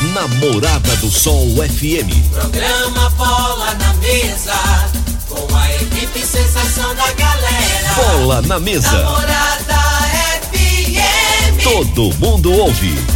Namorada do Sol FM. Programa Bola na Mesa, com a equipe sensação da galera. Bola na Mesa. Namorada FM. Todo mundo ouve.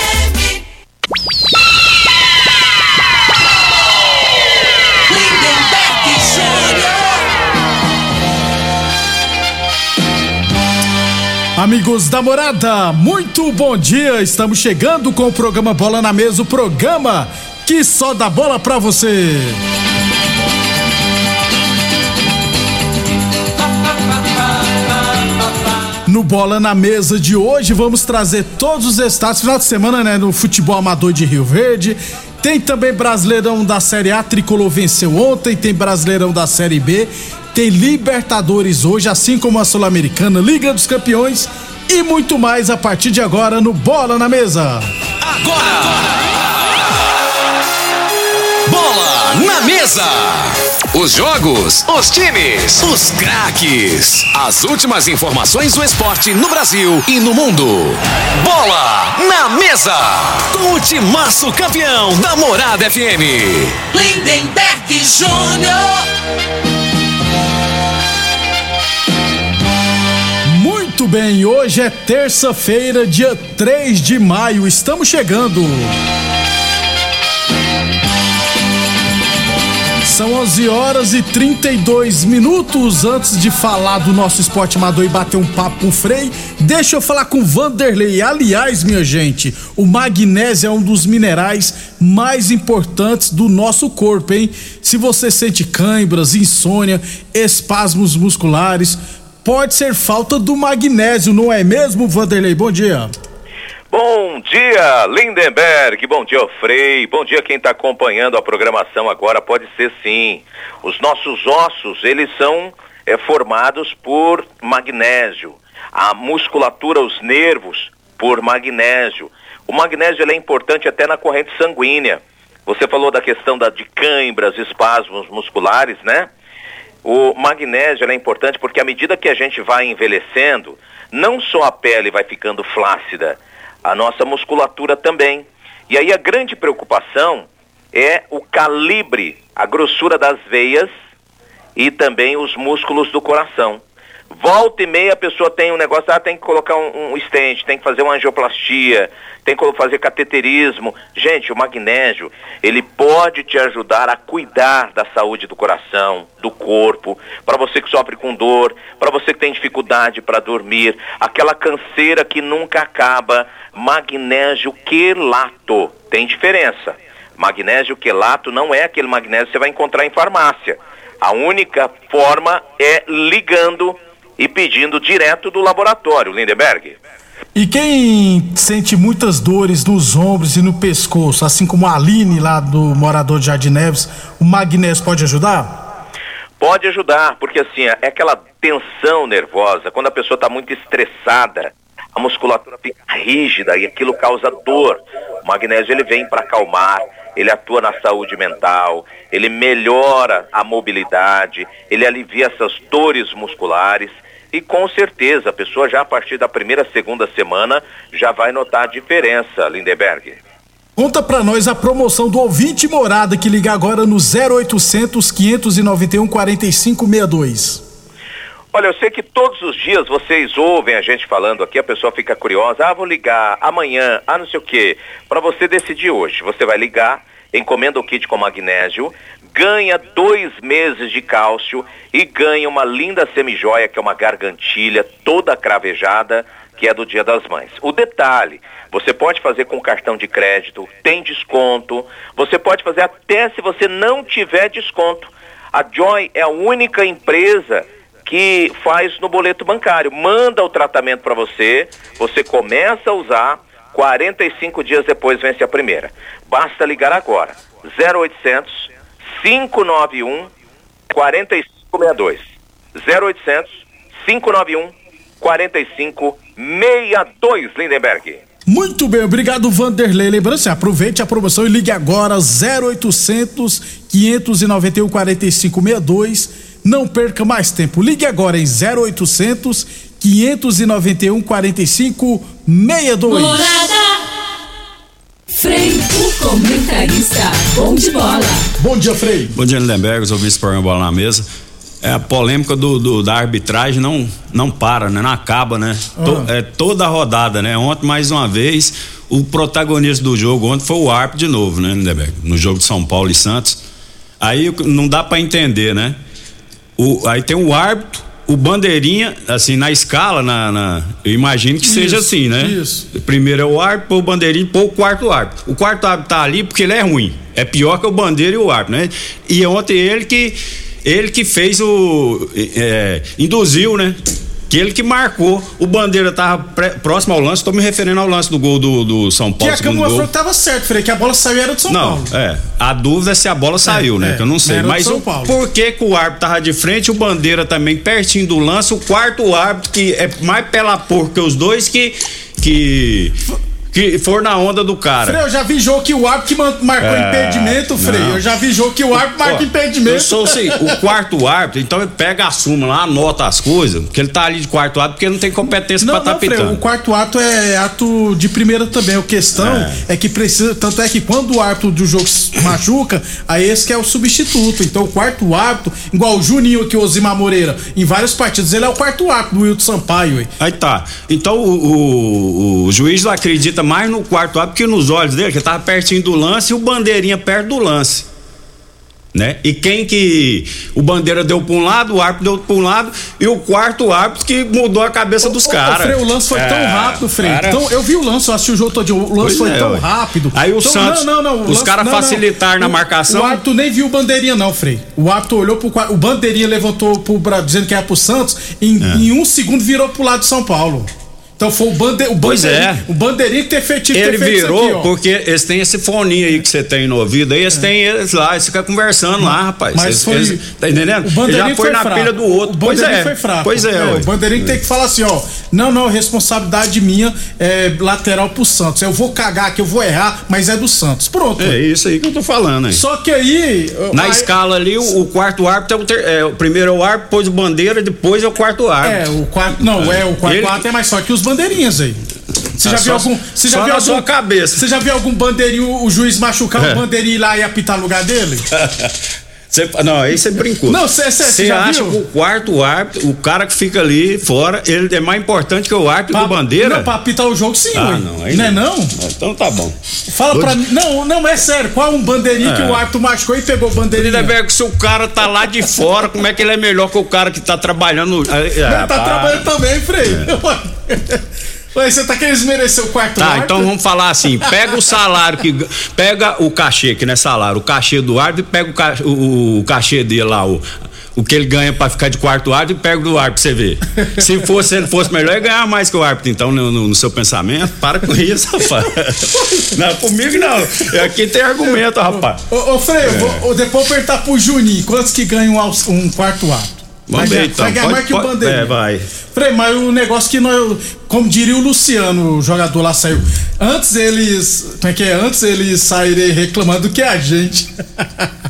Amigos da morada, muito bom dia. Estamos chegando com o programa Bola na Mesa o programa que só dá bola pra você. No Bola na Mesa de hoje, vamos trazer todos os destaques. Final de semana, né? No futebol amador de Rio Verde. Tem também Brasileirão da Série A, Tricolor venceu ontem. Tem Brasileirão da Série B. Tem Libertadores hoje, assim como a Sul-Americana, Liga dos Campeões e muito mais a partir de agora no Bola na Mesa. Bola na mesa. Os jogos, os times, os craques. As últimas informações do esporte no Brasil e no mundo. Bola na mesa. Com o timaço campeão da Morada FM. Lindenberg Júnior. Muito bem, hoje é terça-feira, dia 3 de maio. Estamos chegando. São 11 horas e 32 minutos. Antes de falar do nosso esporte amador e bater um papo com o Frei, deixa eu falar com Vanderlei. Aliás, minha gente, o magnésio é um dos minerais mais importantes do nosso corpo, hein? Se você sente cãibras, insônia, espasmos musculares, pode ser falta do magnésio, não é mesmo, Vanderlei? Bom dia. Bom dia, Lindenberg. Bom dia, Frei. Bom dia quem está acompanhando a programação agora. Pode ser sim. Os nossos ossos, eles são é, formados por magnésio. A musculatura, os nervos, por magnésio. O magnésio é importante até na corrente sanguínea. Você falou da questão da, de cãibras, espasmos musculares, né? O magnésio é importante porque à medida que a gente vai envelhecendo, não só a pele vai ficando flácida, a nossa musculatura também. E aí a grande preocupação é o calibre, a grossura das veias e também os músculos do coração. Volta e meia a pessoa tem um negócio, ah, tem que colocar um, um stent, tem que fazer uma angioplastia, tem que fazer cateterismo. Gente, o magnésio, ele pode te ajudar a cuidar da saúde do coração, do corpo, para você que sofre com dor, para você que tem dificuldade para dormir, aquela canseira que nunca acaba, magnésio quelato. Tem diferença. Magnésio quelato não é aquele magnésio que você vai encontrar em farmácia. A única forma é ligando e pedindo direto do laboratório, Lindeberg. E quem sente muitas dores nos ombros e no pescoço, assim como a Aline lá do morador de Jardim Neves, o magnésio pode ajudar? Pode ajudar, porque assim, é aquela tensão nervosa, quando a pessoa está muito estressada, a musculatura fica rígida e aquilo causa dor. O magnésio ele vem para acalmar, ele atua na saúde mental, ele melhora a mobilidade, ele alivia essas dores musculares e com certeza a pessoa já a partir da primeira, segunda semana já vai notar a diferença, Lindeberg. Conta pra nós a promoção do ouvinte morada que liga agora no 0800 591 4562. Olha, eu sei que todos os dias vocês ouvem a gente falando aqui, a pessoa fica curiosa, ah, vou ligar amanhã, ah, não sei o quê. Para você decidir hoje, você vai ligar, encomenda o kit com magnésio, ganha dois meses de cálcio e ganha uma linda semijoia, que é uma gargantilha toda cravejada, que é do Dia das Mães. O detalhe, você pode fazer com cartão de crédito, tem desconto, você pode fazer até se você não tiver desconto. A Joy é a única empresa que faz no boleto bancário. Manda o tratamento para você, você começa a usar, 45 dias depois vence a primeira. Basta ligar agora. 0800 591 4562. 0800 591 4562, Lindenberg. Muito bem, obrigado Vanderlei. Lembrando, aproveite a promoção e ligue agora 0800 591 4562. Não perca mais tempo. Ligue agora em 0800 591 4562. Morada. Frei, o comentarista. Bom de bola. Bom dia, Frei. Bom dia, Lindenberg. Os ouvintes do programa Bola na Mesa é, a polêmica do, do, da arbitragem não, não para, né? Não acaba, né? Ah. To, é toda a rodada, né? Ontem, mais uma vez, o protagonista do jogo ontem foi o árbitro de novo, né, Lindeberg? No jogo de São Paulo e Santos. Aí não dá para entender, né? O, aí tem o árbitro, o bandeirinha, assim, na escala, na, na eu imagino que isso, seja assim, né? Isso. Primeiro é o árbitro, o bandeirinho, pô o quarto árbitro. O quarto árbitro tá ali porque ele é ruim. É pior que o bandeira e o árbitro, né? E ontem ele que ele que fez o. É, induziu, né? Que ele que marcou. O Bandeira tava pré, próximo ao lance, tô me referindo ao lance do gol do, do São Paulo. Que a Câmara falou que tava certo, Frei, que a bola saiu era do São não, Paulo. É. A dúvida é se a bola saiu, né? é, né? Que eu não sei. Mas o, por que, que o árbitro tava de frente, o Bandeira também pertinho do lance, o quarto árbitro, que é mais pela porca que os dois, que. que que for na onda do cara. Frei, eu já vi jogo que o árbitro que marcou é, impedimento, Frei. Eu já vi jogo que o árbitro marca impedimento. Eu sou assim, o quarto árbitro, então ele pega a súmula lá, anota as coisas, porque ele tá ali de quarto árbitro porque ele não tem competência não, pra estar tá pitando. o quarto ato é ato de primeira também. A questão é. é. que precisa, tanto é que quando o árbitro do jogo se machuca, aí esse que é o substituto. Então o quarto árbitro, igual o Juninho aqui, o Osimar Moreira, em vários partidos, ele é o quarto árbitro do Wilton Sampaio. Aí, aí tá. Então o, o, o juiz não acredita mais no quarto árbitro que nos olhos dele, que tava pertinho do lance e o bandeirinha perto do lance. Né? E quem que o bandeira deu para um lado, o árbitro deu para um lado e o quarto árbitro que mudou a cabeça dos caras. O lance foi é, tão rápido, Frei. Cara... Então eu vi o lance, eu assisti o jogo todo, o lance pois foi é, tão ué. rápido. Aí o então, Santos, não, não, não, os caras facilitaram na marcação. O árbitro nem viu o bandeirinha não, Frei. O árbitro olhou pro o bandeirinha levantou pro dizendo que era pro Santos, em, é. em um segundo virou pro lado de São Paulo. Então foi o, bande, o pois é. O bandeirinho ter feito Ele ter virou aqui, porque eles têm esse fone aí que você tem no ouvido, aí eles é. têm eles lá, eles ficam conversando lá, rapaz. Mas eles, foi, eles, tá entendendo? O bandeirinho já foi, foi na fraco. pilha do outro. O bandeirinho pois é. foi fraco. Pois é, é O bandeirinho tem que falar assim, ó, não, não, responsabilidade minha é lateral pro Santos. Eu vou cagar aqui, eu vou errar, mas é do Santos. Pronto. É isso aí que eu tô falando, hein? Só que aí... Na aí, escala ali, o, o, quarto árbitro é o, ter, é o primeiro é o árbitro, depois o bandeira, depois é o quarto árbitro. É, o quarto, não, é, o quarto Ele, árbitro é mais só que os bandeirinhas aí. Você já, ah, viu algum, você já viu algum. Sua cabeça. Você já viu algum bandeirinho, o juiz machucar é. o bandeirinho lá e apitar no lugar dele? Cê, não, aí você brincou. Não, você acha viu? que o quarto árbitro, o cara que fica ali fora, ele é mais importante que o árbitro pra, do bandeira? Não, pra apitar o jogo sim, ah, não, aí não, é não. Então tá bom. Fala Hoje... pra mim. Não, não, é sério. Qual um bandeirinho é. que o árbitro machucou e pegou o bandeirinho? Lindeberg, se o cara tá lá de fora, como é que ele é melhor que o cara que tá trabalhando? Ele tá trabalhando também, Frei. É. Você tá querendo desmerecer o quarto Tá, então vamos falar assim: pega o salário que. Pega o cachê, que não é salário, o cachê do árbitro e pega o, cachê, o, o cachê dele lá, o, o que ele ganha para ficar de quarto árbitro e pega do árbitro pra você ver. Se fosse, ele fosse melhor, ele ganhar mais que o árbitro, então, no, no, no seu pensamento. Para com isso, rapaz. não, comigo não. Aqui tem argumento, rapaz. Ô, ô Frei, é. vou, depois eu perguntar pro Juninho, quantos que ganham um, um quarto árbitro? Vamos ver, então. Vai ganhar mais que o Bandeira. É, vai. Frei, mas o negócio que nós. Como diria o Luciano, o jogador lá saiu. Antes eles. Como é que é? Antes eles saírem reclamando do que a gente.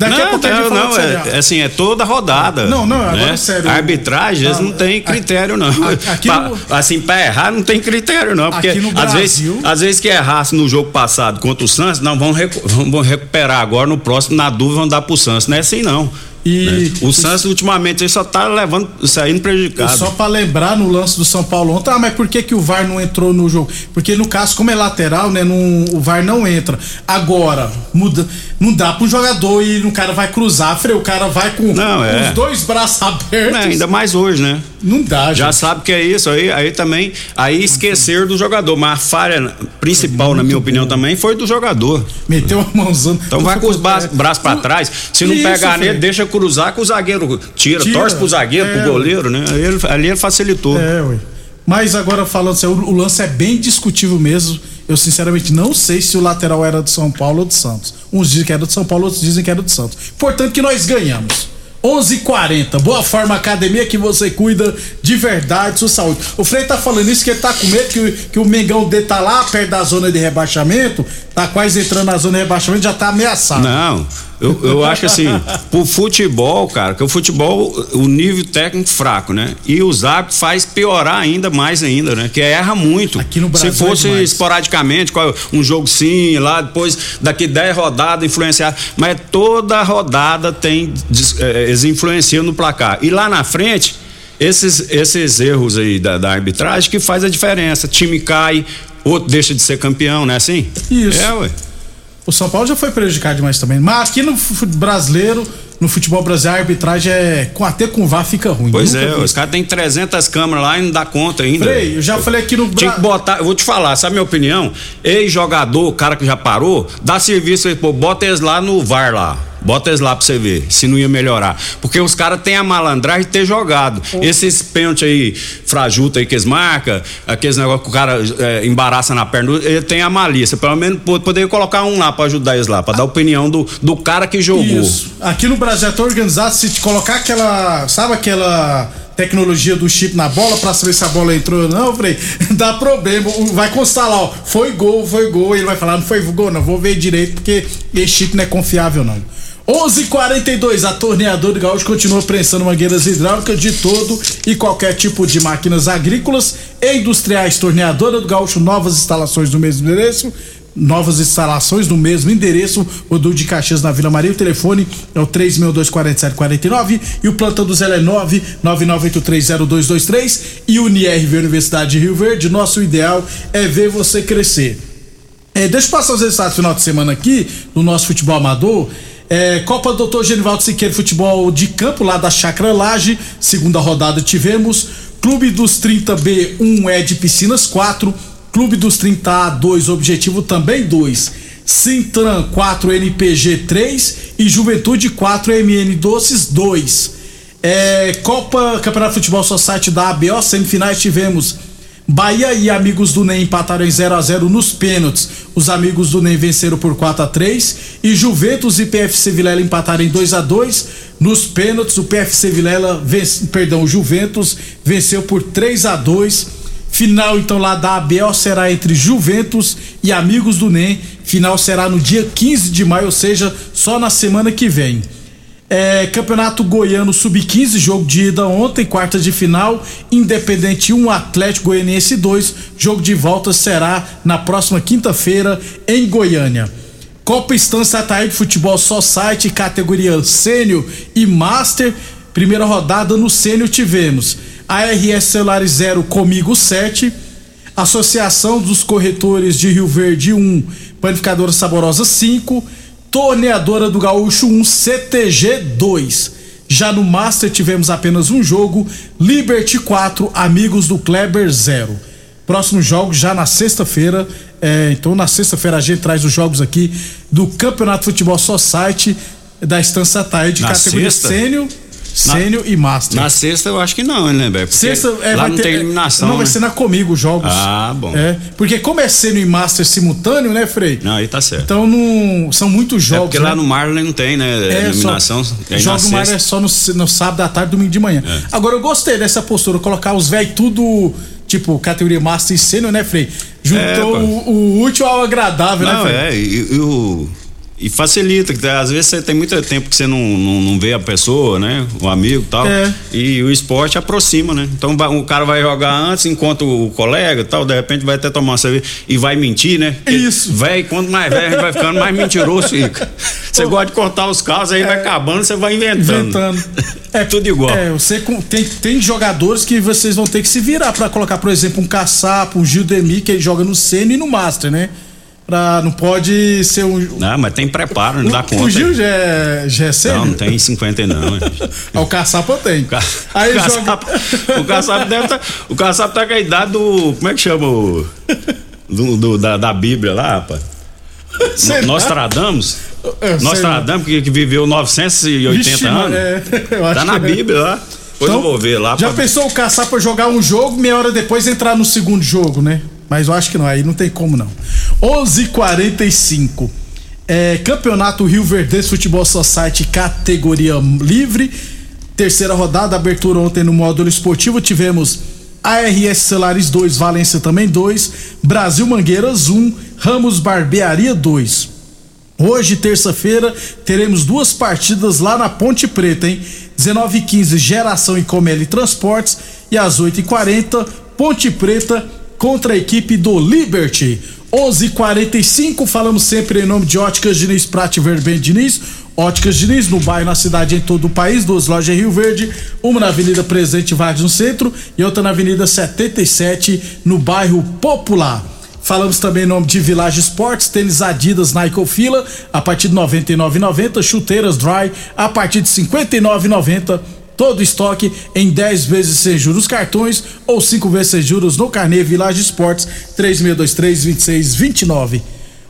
Daqui não, a pouco não, não é, é, assim, é toda rodada. Não, não, agora né? é sério. A arbitragem, eles ah, não tem critério, não. Aqui pra, no, assim, pra errar não tem critério, não. Porque às, Brasil, vezes, às vezes que errasse no jogo passado contra o Santos, não, vamos, recu vamos recuperar agora no próximo, na dúvida, vão dar pro Santos. Não é assim, não. E né? o Santos ultimamente só tá levando, saindo prejudicado. Só para lembrar no lance do São Paulo ontem, ah, mas por que que o VAR não entrou no jogo? Porque no caso, como é lateral, né, não, o VAR não entra. Agora, muda, não dá pro jogador e o cara vai cruzar, freio, o cara vai com, não, é. os dois braços abertos. É, ainda mais hoje, né? Não dá, Já gente. sabe que é isso, aí, aí também, aí esquecer do jogador, mas a falha principal, na minha bom. opinião, também foi do jogador. Meteu a mãozão. Então vai com os braços, braços pra trás, se não isso, pegar nele, deixa cruzar com o zagueiro tira, tira. torce pro zagueiro, é, pro goleiro, né? Ele, ali ele facilitou. É, ué. Mas agora falando assim, o, o, lance é bem discutível mesmo. Eu sinceramente não sei se o lateral era do São Paulo ou do Santos. Uns dizem que era do São Paulo, outros dizem que era do Santos. Portanto que nós ganhamos. 11:40. Boa Forma Academia que você cuida de verdade sua saúde. O Frei tá falando isso que ele tá com medo que, que o Mengão dele tá lá perto da zona de rebaixamento, tá quase entrando na zona de rebaixamento, já tá ameaçado. Não. Eu, eu acho assim, pro futebol, cara, que o futebol, o nível técnico fraco, né? E os árbitros faz piorar ainda mais ainda, né? Que erra muito. Aqui no Brasil Se fosse é esporadicamente, um jogo sim, lá depois, daqui 10 rodadas influenciar. Mas toda rodada tem, é, eles influenciam no placar. E lá na frente, esses, esses erros aí da, da arbitragem que faz a diferença. Time cai, outro deixa de ser campeão, né? Assim? Isso. É, ué. O São Paulo já foi prejudicado demais também. Mas aqui no brasileiro, no futebol brasileiro, a arbitragem é. Com, até com VAR fica ruim. Pois Nunca é, vi. os caras têm 300 câmeras lá e não dá conta ainda. Frei, eu já falei aqui no Tinha que botar, eu vou te falar, sabe a minha opinião? Ex-jogador, cara que já parou, dá serviço aí, pô, bota eles lá no VAR lá. Bota eles lá pra você ver se não ia melhorar. Porque os caras têm a malandragem de ter jogado. Oh. Esses pênaltis aí, frajuta aí que eles marcam, aqueles negócios que o cara é, embaraça na perna, ele tem a malícia. Pelo menos poderia colocar um lá pra ajudar eles lá, pra dar a opinião do, do cara que jogou. Isso. Aqui no Brasil é tão organizado, se te colocar aquela. Sabe aquela tecnologia do chip na bola para saber se a bola entrou ou não, Frei, dá problema. Vai constar lá, ó, foi gol, foi gol. Ele vai falar, não foi gol, não, vou ver direito porque esse chip não é confiável, não. 11:42 a torneadora do Gaúcho continua prensando mangueiras hidráulicas de todo e qualquer tipo de máquinas agrícolas e industriais. Torneadora do Gaúcho, novas instalações no mesmo endereço. Novas instalações no mesmo endereço, o do de Caxias na Vila Maria. O telefone é o 3624749 e o plantão do Zé é 999830223 e o NIRV Universidade de Rio Verde. Nosso ideal é ver você crescer. É, deixa eu passar os resultados do final de semana aqui do nosso futebol amador. É, Copa Doutor Genivaldo Siqueira Futebol de Campo, lá da Chacra Laje, segunda rodada tivemos. Clube dos 30B 1 é de Piscinas 4. Clube dos 30A 2, Objetivo também 2. Sintran 4, NPG 3 e Juventude 4, MN Doces 2. É, Copa Campeonato Futebol Society da ABO, semifinais tivemos Bahia e amigos do NEM empataram em 0 a 0 nos pênaltis. Os amigos do NEM venceram por 4 a 3 e Juventus e PFC Vilela empataram em 2 a 2 nos pênaltis. O PFC Vilela, perdão, o Juventus venceu por 3 a 2. Final então lá da ABO será entre Juventus e amigos do NEM. Final será no dia 15 de maio, ou seja, só na semana que vem. É, Campeonato Goiano Sub-15, jogo de ida ontem, quarta de final. Independente 1, Atlético Goianiense 2. Jogo de volta será na próxima quinta-feira em Goiânia. Copa Estância Ataíde Futebol Society, categoria Sênior e Master. Primeira rodada no Sênior tivemos ARS Celulares 0 comigo 7. Associação dos Corretores de Rio Verde 1, Panificadora Saborosa 5. Torneadora do Gaúcho 1 CTG 2. Já no Master tivemos apenas um jogo, Liberty 4, Amigos do Kleber 0. Próximo jogo já na sexta-feira. É, então na sexta-feira a gente traz os jogos aqui do Campeonato Futebol Society da Estância Taí de na categoria sênior Sênior e Master. Na sexta eu acho que não, né, Beto? Sexta é, lá vai não ter, tem eliminação. Não, né? vai ser na Comigo os jogos. Ah, bom. É, porque como é Sênior e Master simultâneo, né, Frei? Não, aí tá certo. Então não, são muitos jogos. É porque né? lá no Marlon não tem, né? É, eliminação. Só, jogo do Marlon é só no, no sábado à tarde, domingo de manhã. É. Agora eu gostei dessa postura, colocar os velhos tudo tipo, categoria Master e Sênior, né, Frei? Juntou É, o, o útil ao agradável, não, né, Frei? é, e, e o E facilita, que às vezes você tem muito tempo que você não, não, não vê a pessoa, né? O amigo e tal. É. E o esporte aproxima, né? Então o cara vai jogar antes, enquanto o colega e tal, de repente vai até tomar uma cerveja e vai mentir, né? Isso. Velho, quanto mais velho, a gente vai ficando mais mentiroso fica. Você gosta de cortar os casos, aí vai acabando, você vai inventando. É. Inventando. É tudo igual. É, você tem, tem jogadores que vocês vão ter que se virar pra colocar, por exemplo, um Caçapo, um Gildemir, que ele joga no Seno e no Master, né? Pra, não pode ser um. Não, mas tem preparo, não dá o, conta. o Gil já é, já é Sênior? Não, não tem 50 não. Ah, o Caçapo eu tenho. Ca- Aí o, joga. caçapo, o caçapo deve tá, o caçapo tá com a idade do. Como é que chama o. do- do- da, da Bíblia lá, rapaz? Nostradamus? Eu Nostradamus, que, que viveu 980 Vixe, anos. é, tá na é. Bíblia lá. Depois eu vou ver lá. Já pra- pensou o Caçapa jogar um jogo, meia hora depois entrar no segundo jogo, né? Mas eu acho que não, aí não tem como não. 11:45 é, Campeonato Rio Verde Futebol Society categoria livre. Terceira rodada, abertura ontem no módulo esportivo. Tivemos ARS Celares 2, Valência também 2, Brasil Mangueiras 1, Ramos Barbearia 2. Hoje, terça-feira, teremos duas partidas lá na Ponte Preta, hein? 19 h 15 Geração e Comeli Transportes e às 8 h 40 Ponte Preta contra a equipe do Liberty. 11 h 45 falamos sempre em nome de Óticas Diniz Prate Verben Diniz. Óticas Diniz, no bairro, na cidade, em todo o país, duas lojas em Rio Verde, uma na Avenida Presidente Vargas no centro e outra na Avenida 77 no bairro Popular. Falamos também em nome de Village Sports, tênis Adidas Nike Fila, a partir de R$ 99,90, chuteiras Dry, a partir de R$ 59,90. Todo estoque em 10 vezes sem juros cartões ou 5 vezes sem juros no Carnê Village Sports 3623-2629.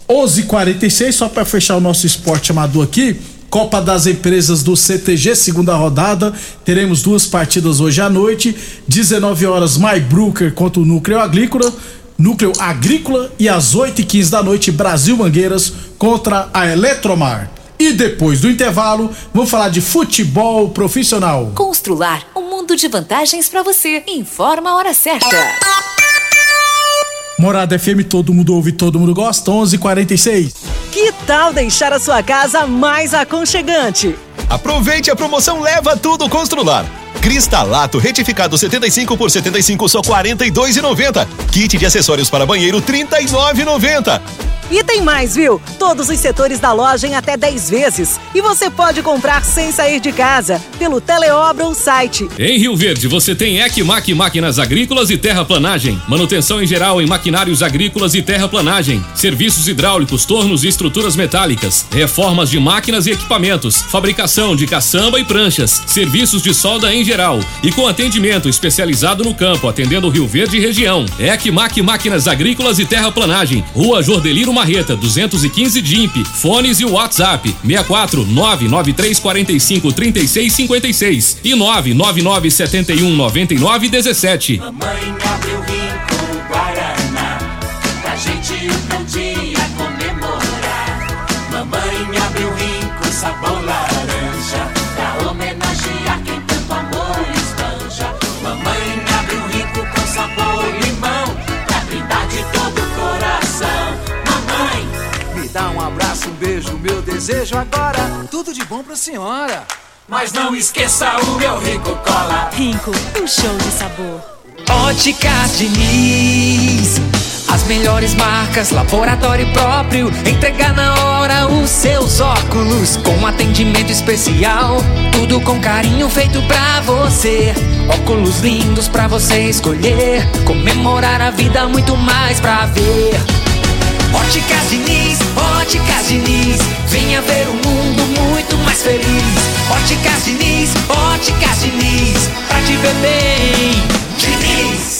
11:46 só para fechar o nosso esporte amador aqui. Copa das Empresas do CTG, segunda rodada. Teremos duas partidas hoje à noite. 19 horas, Brooker contra o Núcleo Agrícola. Núcleo Agrícola e às 8h15 da noite, Brasil Mangueiras contra a Eletromar. E depois do intervalo, vamos falar de futebol profissional. Constrular um mundo de vantagens para você. Informa a hora certa. Morada FM, todo mundo ouve, todo mundo gosta. 11:46. Que tal deixar a sua casa mais aconchegante? Aproveite a promoção Leva Tudo Constrular. Cristalato retificado 75 por 75 só 42,90. Kit de acessórios para banheiro 39,90. E tem mais, viu? Todos os setores da loja em até 10 vezes. E você pode comprar sem sair de casa, pelo Teleobra ou site. Em Rio Verde, você tem Ecmac Máquinas Agrícolas e Terraplanagem. Manutenção em geral em maquinários agrícolas e terraplanagem. Serviços hidráulicos, tornos e estruturas metálicas. Reformas de máquinas e equipamentos. Fabricação de caçamba e pranchas. Serviços de solda em geral. E com atendimento especializado no campo, atendendo Rio Verde e região. Ecmac Máquinas Agrícolas e Terraplanagem. Rua Jordeliro Marreta, 215 DIMP. Fones e WhatsApp: 64 993 45 36 56 e 999 71 99 17. Mamãe abriu rico desejo agora. Tudo de bom pra senhora. Mas não esqueça o meu rico cola Rinco, um show de sabor. Óticas Diniz. As melhores marcas, laboratório próprio. Entregar na hora os seus óculos. Com atendimento especial. Tudo com carinho feito pra você. Óculos lindos pra você escolher. Comemorar a vida, muito mais pra ver. Óticas Diniz, Óticas Diniz. Venha ver um mundo muito mais feliz. Óticas Diniz, Óticas Diniz. Pra te ver bem, Diniz.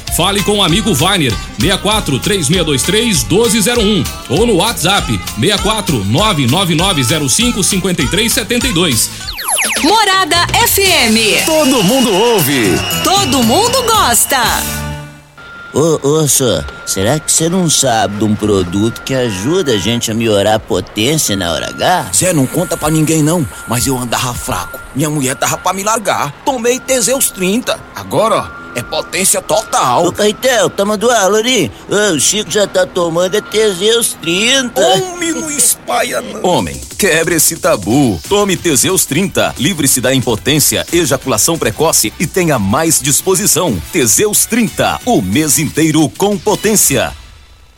Fale com o amigo Vainer 64 3623 1201 ou no WhatsApp 64 99905 5372. Morada FM. Todo mundo ouve. Todo mundo gosta. Ô, ô, senhor, será que você não sabe de um produto que ajuda a gente a melhorar a potência na hora H? Zé, não conta pra ninguém não, mas eu andava fraco. Minha mulher tava pra me largar. Tomei Teseus 30. Agora, ó, é potência total. Ô, Caetel, tá mandando aula ali? Ô, o Chico já tá tomando é Teseus 30. Homem, não espalha não. Homem, quebre esse tabu. Tome Teseus 30. Livre-se da impotência, ejaculação precoce e tenha mais disposição. Teseus 30. O mês inteiro com potência.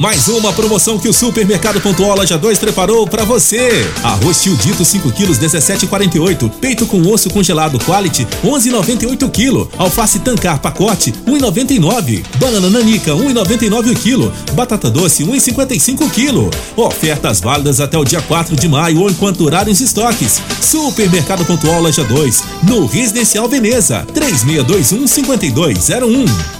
Mais uma promoção que o Supermercado Pontual Loja 2 preparou para você. Arroz tio dito 5 quilos 17,48. Peito com osso congelado quality 11,98 kg. Alface tancar pacote 1,99. Banana nanica 1,99 o quilo. Batata doce 1,55 kg. Ofertas válidas até o dia 4 de maio ou enquanto durarem os estoques. Supermercado Pontual Loja 2 no Residencial Veneza 3621 5201.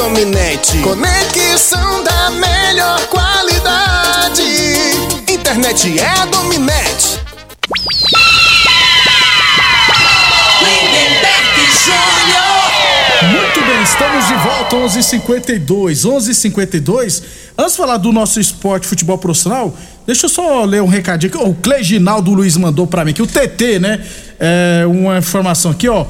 Dominante. Conexão da melhor qualidade. Internet é a dominante. Muito bem, estamos de volta, 11:52, 11:52. Antes de falar do nosso esporte futebol profissional, deixa eu só ler um recadinho que o Cleginaldo Luiz mandou pra mim, que o TT, né? É, uma informação aqui, ó.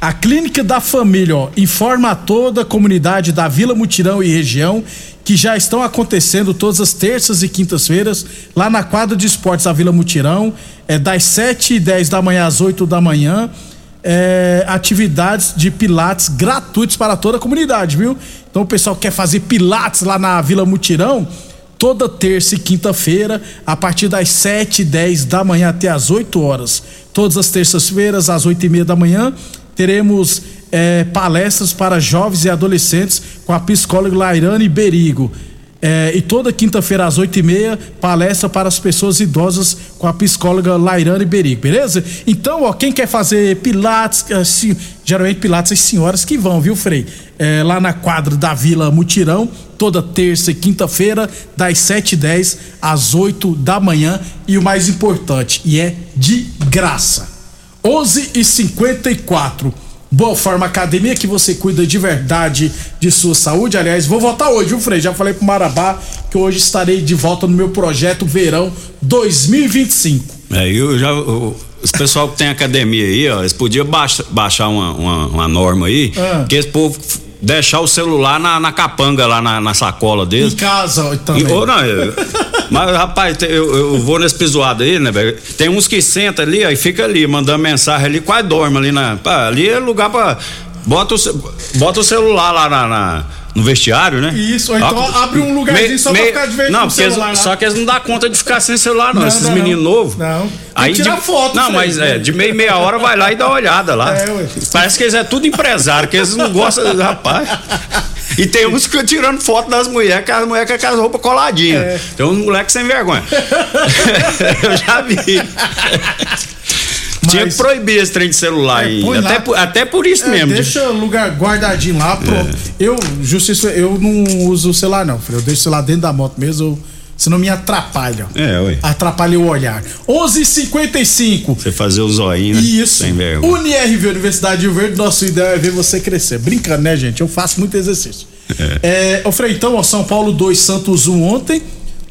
A Clínica da Família, ó, informa a toda a comunidade da Vila Mutirão e região que já estão acontecendo todas as terças e quintas-feiras lá na quadra de esportes da Vila Mutirão, é das 7 e 10 da manhã às 8 da manhã é, atividades de pilates gratuitos para toda a comunidade, viu? Então o pessoal que quer fazer pilates lá na Vila Mutirão, toda terça e quinta-feira, a partir das 7 e 10 da manhã até as 8 horas. Todas as terças-feiras, às 8 e meia da manhã, teremos é, palestras para jovens e adolescentes com a psicóloga Lairane Berigo. É, e toda quinta-feira às oito e meia, palestra para as pessoas idosas com a psicóloga Lairane Berigo, beleza? Então, ó, quem quer fazer pilates, assim, geralmente pilates as senhoras que vão, viu, Frei? É, lá na quadra da Vila Mutirão, toda terça e quinta-feira, das sete e dez às oito da manhã. E o mais importante, e é de graça. Onze e cinquenta e quatro. Boa Forma Academia, que você cuida de verdade de sua saúde. Aliás, vou voltar hoje, viu, Frei? Já falei pro Marabá que hoje estarei de volta no meu projeto Verão 2025. É, eu já. o- os pessoal que tem academia aí, ó, eles podiam baixa- baixar uma, uma, uma norma aí, Ah. que esse povo deixar o celular na, na capanga lá na, na sacola dele. Em casa também. E, ou não, eu- mas rapaz, eu, eu vou nesse pisoado aí, né, velho? Tem uns que senta ali, aí fica ali, mandando mensagem ali, quase dorme ali na. Pá, ali é lugar pra. Bota o, bota o celular lá na, na- no vestiário, né? Isso, ou então Ó, abre um lugarzinho me- só pra me- ficar de vez Não, porque eles- celular lá. só que eles não dão conta de ficar sem celular, não. Não, esses não, meninos não. novos. Não. Aí Tem que tirar de, foto, Não, mas é, de meia meia hora vai lá e dá uma olhada lá. É, ué. Parece que eles é tudo empresário, que eles não gostam, rapaz. E tem uns que tirando foto das mulheres, que as mulheres com aquelas roupas coladinhas. É. Tem uns moleques sem vergonha. Eu já vi. Tinha que proibir esse trem de celular aí. É, lá. Até, por- até por isso É, mesmo. de- Deixa o lugar guardadinho lá, pronto. Eu, justiça, eu não uso o celular, não, filho. Eu deixo o celular dentro da moto mesmo, eu- senão me atrapalha. É, ué. Atrapalha o olhar. 11:55 Você fazer o zoinho, né? Isso. Sem vergonha. UniRV, Universidade de Rio Verde, nosso ideal é ver você crescer. Brincando, né, gente? Eu faço muito exercício. É, ô Frei, então, ó, São Paulo 2, Santos 1 ontem.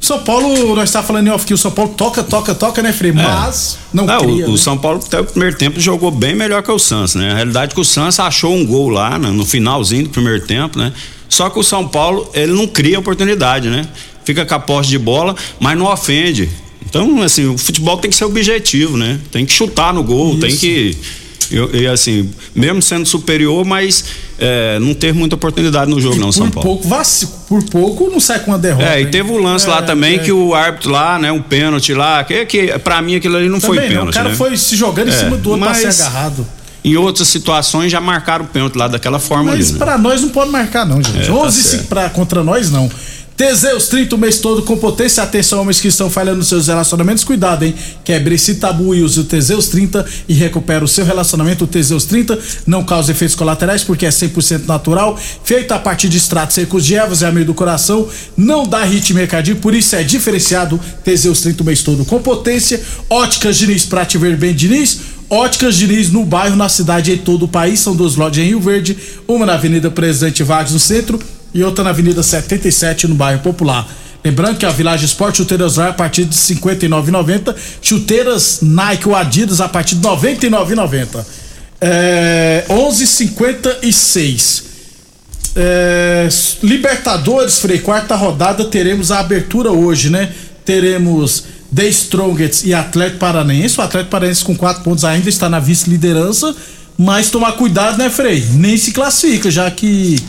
São Paulo, nós tá falando em off que o São Paulo toca, toca, toca, né, Frei? Mas não Ah, cria. o, o né? São Paulo até o primeiro tempo jogou bem melhor que o Santos, né? A realidade é que o Santos achou um gol lá né, no finalzinho do primeiro tempo, né? Só que o São Paulo, ele não cria oportunidade, né? Fica com a posse de bola, mas não ofende. Então, assim, o futebol tem que ser objetivo, né? Tem que chutar no gol, tem que. Eu- E assim, mesmo sendo superior, mas é, não ter muita oportunidade no jogo, não, São Paulo. pouco, vaci- por pouco não sai com uma derrota. É, e teve o lance lá É, também é. que o árbitro lá, né, um pênalti lá, que, que pra mim aquilo ali não foi Também não, pênalti, o cara né? foi se jogando em É, cima do outro pra mas ser agarrado. Em outras situações já marcaram o pênalti lá daquela forma Mas ali, né? pra nós não pode marcar, não, gente. É, tá 11 se certo. pra, contra nós, não. Teseus 30 o mês todo com potência. Atenção, homens que estão falhando nos seus relacionamentos. Cuidado, hein? Quebre esse tabu e use o Teseus 30 e recupera o seu relacionamento. O Teseus 30 não causa efeitos colaterais porque é 100% natural. Feito a partir de extratos secos de ervas e amido do coração. Não dá ritmo cardíaco, por isso é diferenciado. Teseus 30 o mês todo com potência. Óticas Diniz pra te ver bem, Diniz. Óticas Diniz no bairro, na cidade e em todo o país. São duas lojas em Rio Verde, uma na Avenida Presidente Vargas no centro e outra na Avenida 77 no bairro Popular. Lembrando que a Village Esporte chuteiras vai a partir de R$ 59,90, chuteiras Nike ou Adidas a partir de R$ 99,90. É, 11:56. É, Libertadores, Frei, quarta rodada, teremos a abertura hoje, né? Teremos The Strongest e Atlético Paranaense. O Atlético Paranaense com quatro pontos ainda está na vice-liderança, mas tomar cuidado, né, Frei? Nem se classifica, já que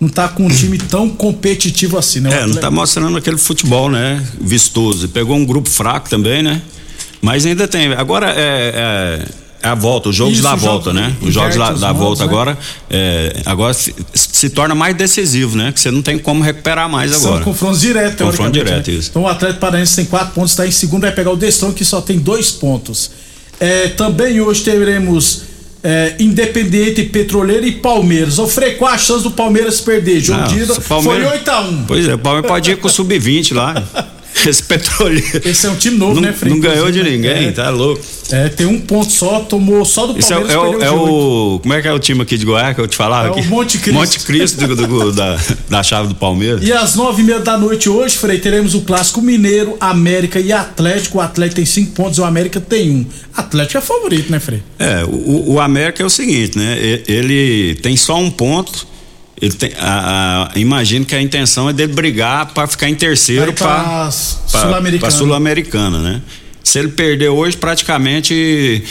não tá com um time tão competitivo assim, né? É, não tá mostrando aquele futebol, né? Vistoso. Pegou um grupo fraco também, né? Mas ainda tem. Agora é, é- é a volta, os jogos Isso, da volta, jogo- né? Os jogos da, da modos, volta né? agora, é, agora se, se torna mais decisivo, né? Que você não tem como recuperar mais São agora. confrontos diretos, Confronto teoricamente, direto, né? isso. Então o Atlético Paranaense tem quatro pontos, está em segundo, vai pegar o Destão, que só tem dois pontos. É, também hoje teremos é, Independente, Petroleiro e Palmeiras. Frei, qual a chance do Palmeiras perder? Jogo de ida foi 8x1. Pois é, o Palmeiras pode ir com o sub-20 lá. Esse petroleiro. Esse é um time novo, não, né, Frei? Não ganhou de Inclusive, ninguém, é. tá louco. É, tem um ponto só, tomou só do Esse é, Palmeiras. é o, é o. Como é que é o time aqui de Goiás que eu te falava? É o aqui? Monte Cristo. Monte Cristo do- do- da, da chave do Palmeiras. E às nove e meia da noite hoje, Frei, teremos o clássico Mineiro, América e Atlético. O Atlético tem cinco pontos e o América tem um. Atlético é favorito, né, Frei? É, o, o América é o seguinte, né? Ele tem só um ponto. Ele tem, a, a- imagino que a intenção é dele brigar para ficar em terceiro para Sul-Americana. Sul-Americana, né? Se ele perder hoje, praticamente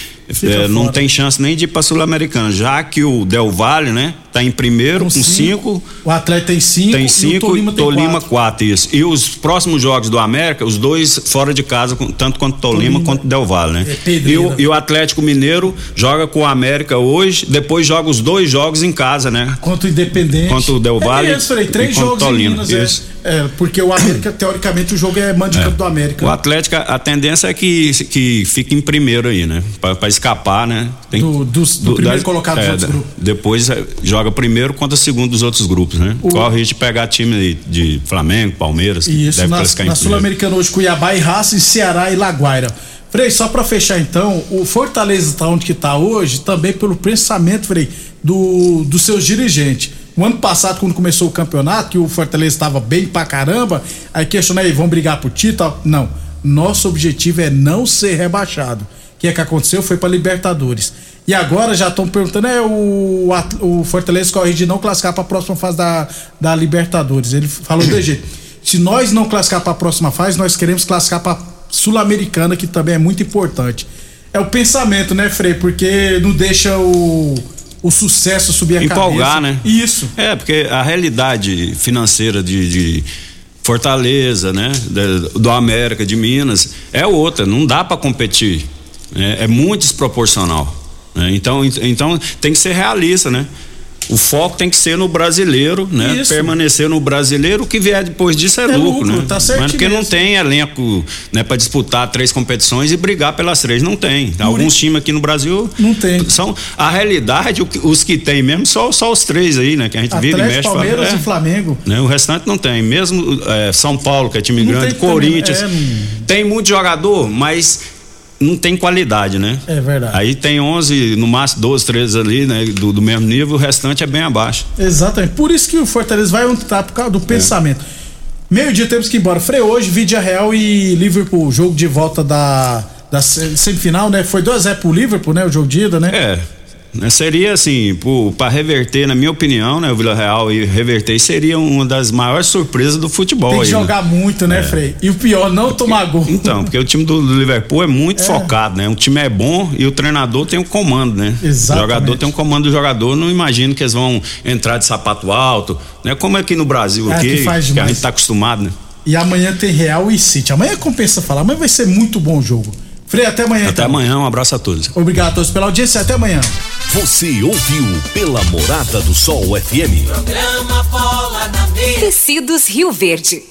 é, não fora. tem chance nem de ir para Sul-Americana, já que o Del Valle, né, tá em primeiro com, cinco, O Atlético tem cinco. tem e o cinco Tolima tem Tolima quatro. quatro, isso. E os próximos jogos do América, os dois fora de casa, com- tanto quanto Tolima, Tolima. quanto Del Valle, né? É e, o, e o Atlético Mineiro joga com o América hoje, depois joga os dois jogos em casa, né? Contra o Independente. Contra o Del Valle É mesmo, Frei, três jogos em Tolima, Minas, é. isso. É, porque o América, teoricamente, o jogo é mando de campo do América. O Atlético, a tendência é que, que fique em primeiro aí, né? Pra, pra escapar, né? Tem- Do- dos- do primeiro colocado dos outros grupos. Depois é, joga primeiro contra segundo dos outros grupos, né? O- Corre de pegar time de Flamengo, Palmeiras, Isso, deve na, classificar em na primeiro. Sul-Americana hoje, Cuiabá e Racing, Ceará e Laguaira. Frei, só pra fechar então, o Fortaleza tá onde que tá hoje, também pelo pensamento, Frei, do, dos seus dirigentes. O ano passado, quando começou o campeonato, que o Fortaleza estava bem pra caramba, aí questionou aí, vão brigar pro título? Não. Nosso objetivo é não ser rebaixado. O que é que aconteceu? Foi pra Libertadores. E agora já estão perguntando, é o, o Fortaleza corre de não classificar para a próxima fase da, da Libertadores. Ele falou de jeito. Se nós não classificar para a próxima fase, nós queremos classificar para Sul-Americana, que também é muito importante. É o pensamento, né, Frei? Porque não deixa o, o sucesso subir a Empolgar, cabeça. né? Isso. É, porque a realidade financeira de, de Fortaleza, né, do, do América, de Minas, é outra. Não dá para competir. É, é muito desproporcional. né? Então, então tem que ser realista, né? O foco tem que ser no brasileiro, né? Isso. Permanecer no brasileiro, o que vier depois disso é, É lucro, lucro, né? tá certinho Mas porque não mesmo. tem elenco, né, para disputar três competições e brigar pelas três, não tem. Alguns times aqui no Brasil não tem. São a realidade, os que tem mesmo só só os três aí, né, que a gente vive e Atlético, mexe, Palmeiras é. e Flamengo. Né? O restante não tem. Mesmo é, São Paulo, que é time Não grande, tem também, Corinthians. é, não- Tem muito jogador, mas não tem qualidade, né? É verdade. Aí tem 11, no máximo 12, 13 ali, né? Do, do mesmo nível, o restante é bem abaixo. Exatamente. Por isso que o Fortaleza vai tá, por causa É. do pensamento. Meio-dia temos que ir embora. Frei, hoje, Vídea Real e Liverpool, jogo de volta da, da se- semifinal, né? Foi 2x0 pro Liverpool, né? O jogo de ida, né? É. né, Seria assim, para reverter, na minha opinião, né, o Vila Real e reverter seria uma das maiores surpresas do futebol. Tem que aí, né? jogar muito, né, É. Frei? E o pior, não tomar gol. Então, porque o time do Liverpool é muito focado, né? O time é bom e o treinador tem um comando, né? Exatamente. O jogador tem um comando do jogador, não imagino que eles vão entrar de sapato alto, né? Como aqui no Brasil, É, aqui, que faz que a gente tá acostumado, né? E amanhã tem Real e City. Amanhã compensa falar, amanhã vai ser muito bom o jogo. Frei, até amanhã. Até então. amanhã, um abraço a todos. Obrigado a todos pela audiência, até amanhã. Você ouviu pela Morada do Sol FM. Tecidos Rio Verde.